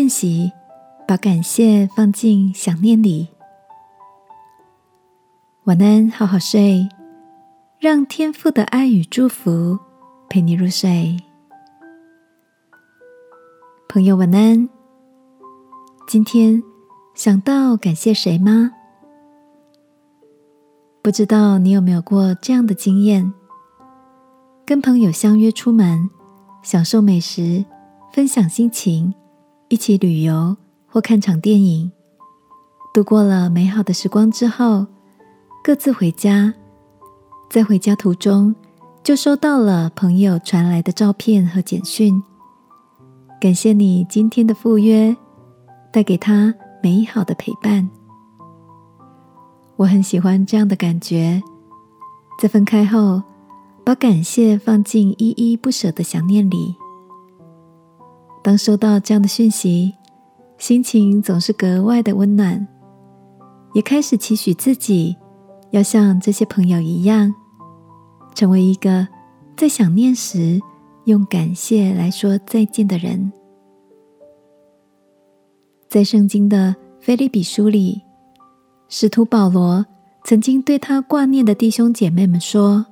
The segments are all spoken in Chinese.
练习，把感谢放进想念里。晚安，好好睡，让天父的爱与祝福陪你入睡。朋友，晚安。今天想到感谢谁吗？不知道你有没有过这样的经验：跟朋友相约出门，享受美食，分享心情。一起旅游或看场电影，度过了美好的时光之后，各自回家。在回家途中，就收到了朋友传来的照片和简讯，感谢你今天的赴约，带给他美好的陪伴。我很喜欢这样的感觉，在分开后，把感谢放进依依不舍的想念里。当收到这样的讯息，心情总是格外的温暖，也开始期许自己要像这些朋友一样，成为一个在想念时用感谢来说再见的人。在圣经的菲利比书里，使徒保罗曾经对他挂念的弟兄姐妹们说：“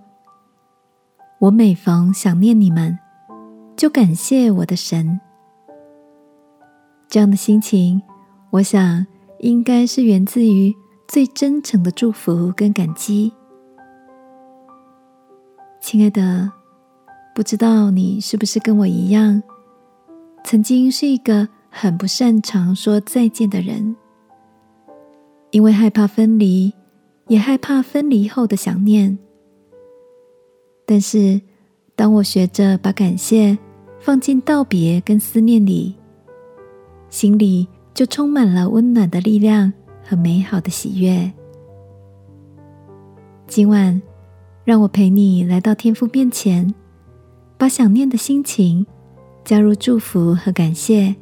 我每逢想念你们，就感谢我的神。”这样的心情，我想应该是源自于最真诚的祝福跟感激。亲爱的，不知道你是不是跟我一样，曾经是一个很不擅长说再见的人，因为害怕分离，也害怕分离后的想念。但是，当我学着把感谢放进道别跟思念里。心里就充满了温暖的力量和美好的喜悦。今晚，让我陪你来到天父面前，把想念的心情加入祝福和感谢，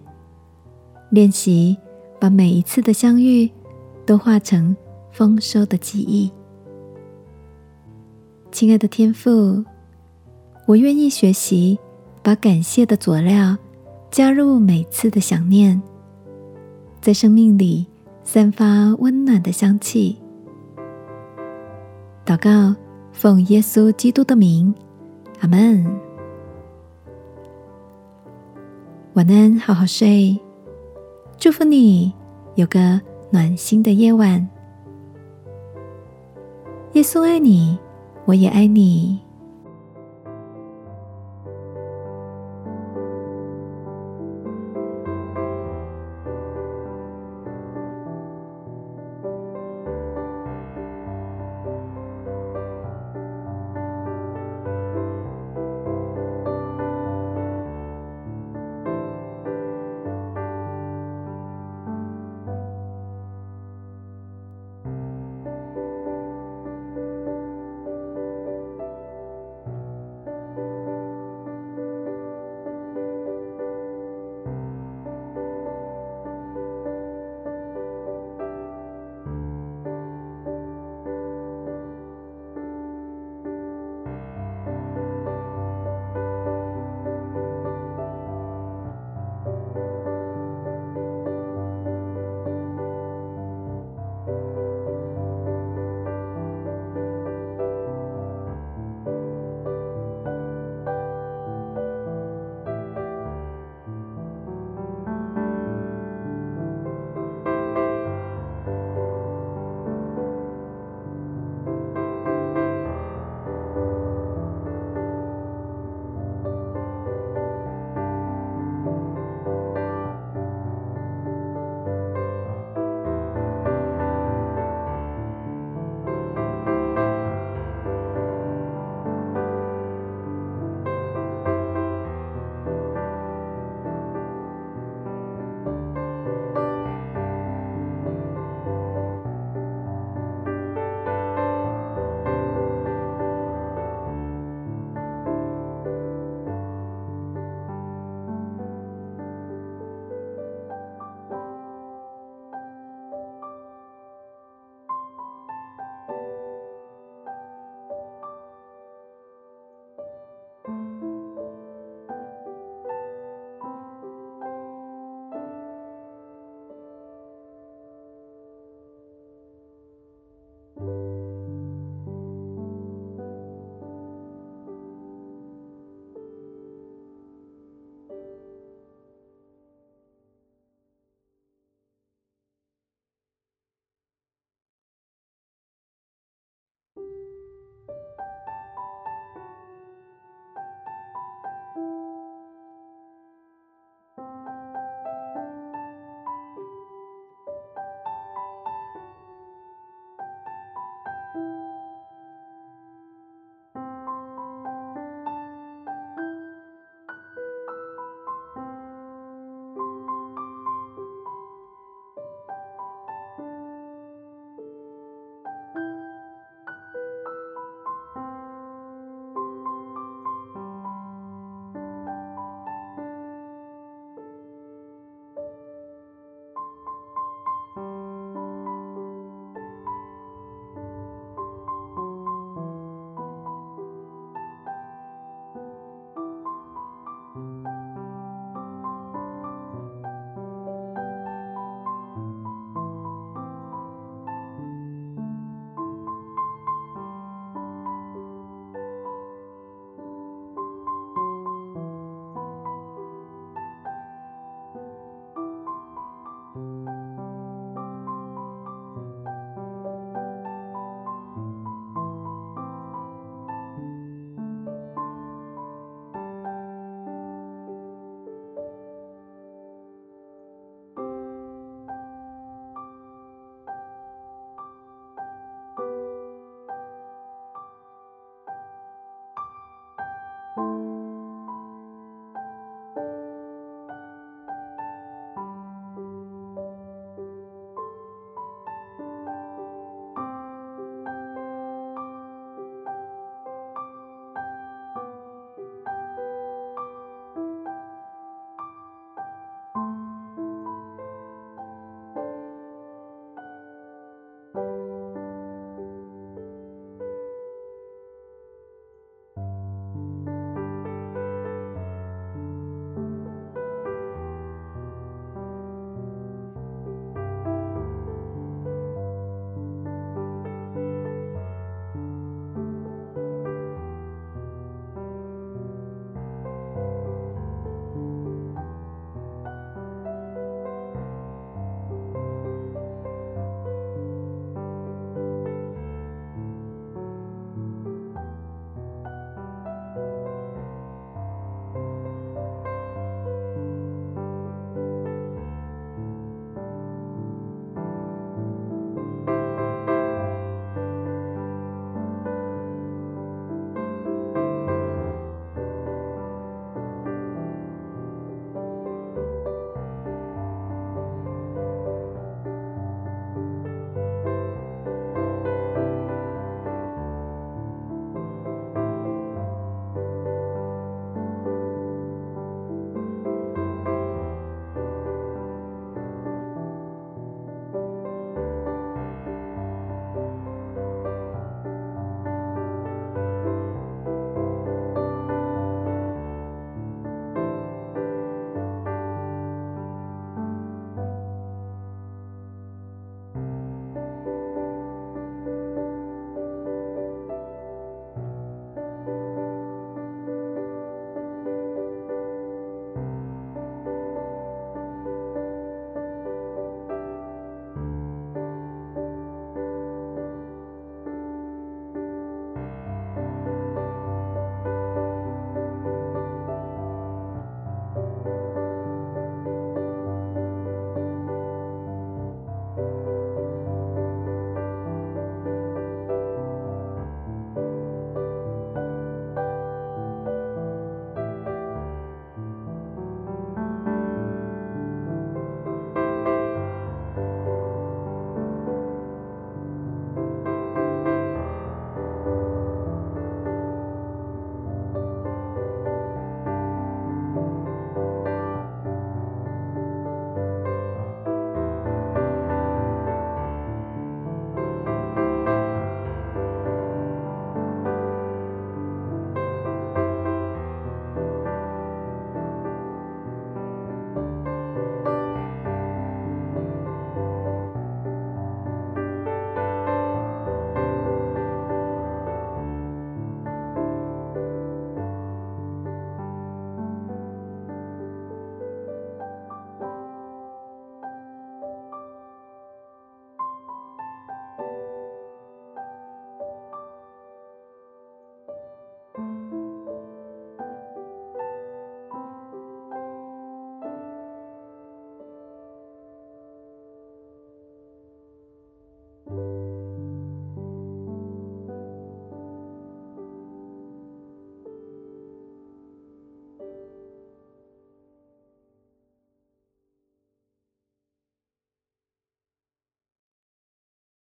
练习把每一次的相遇都化成丰收的记忆。亲爱的天父，我愿意学习把感谢的佐料。加入每次的想念，在生命里散发温暖的香气。祷告，奉耶稣基督的名，阿门。晚安，好好睡。祝福你有个暖心的夜晚。耶稣爱你，我也爱你。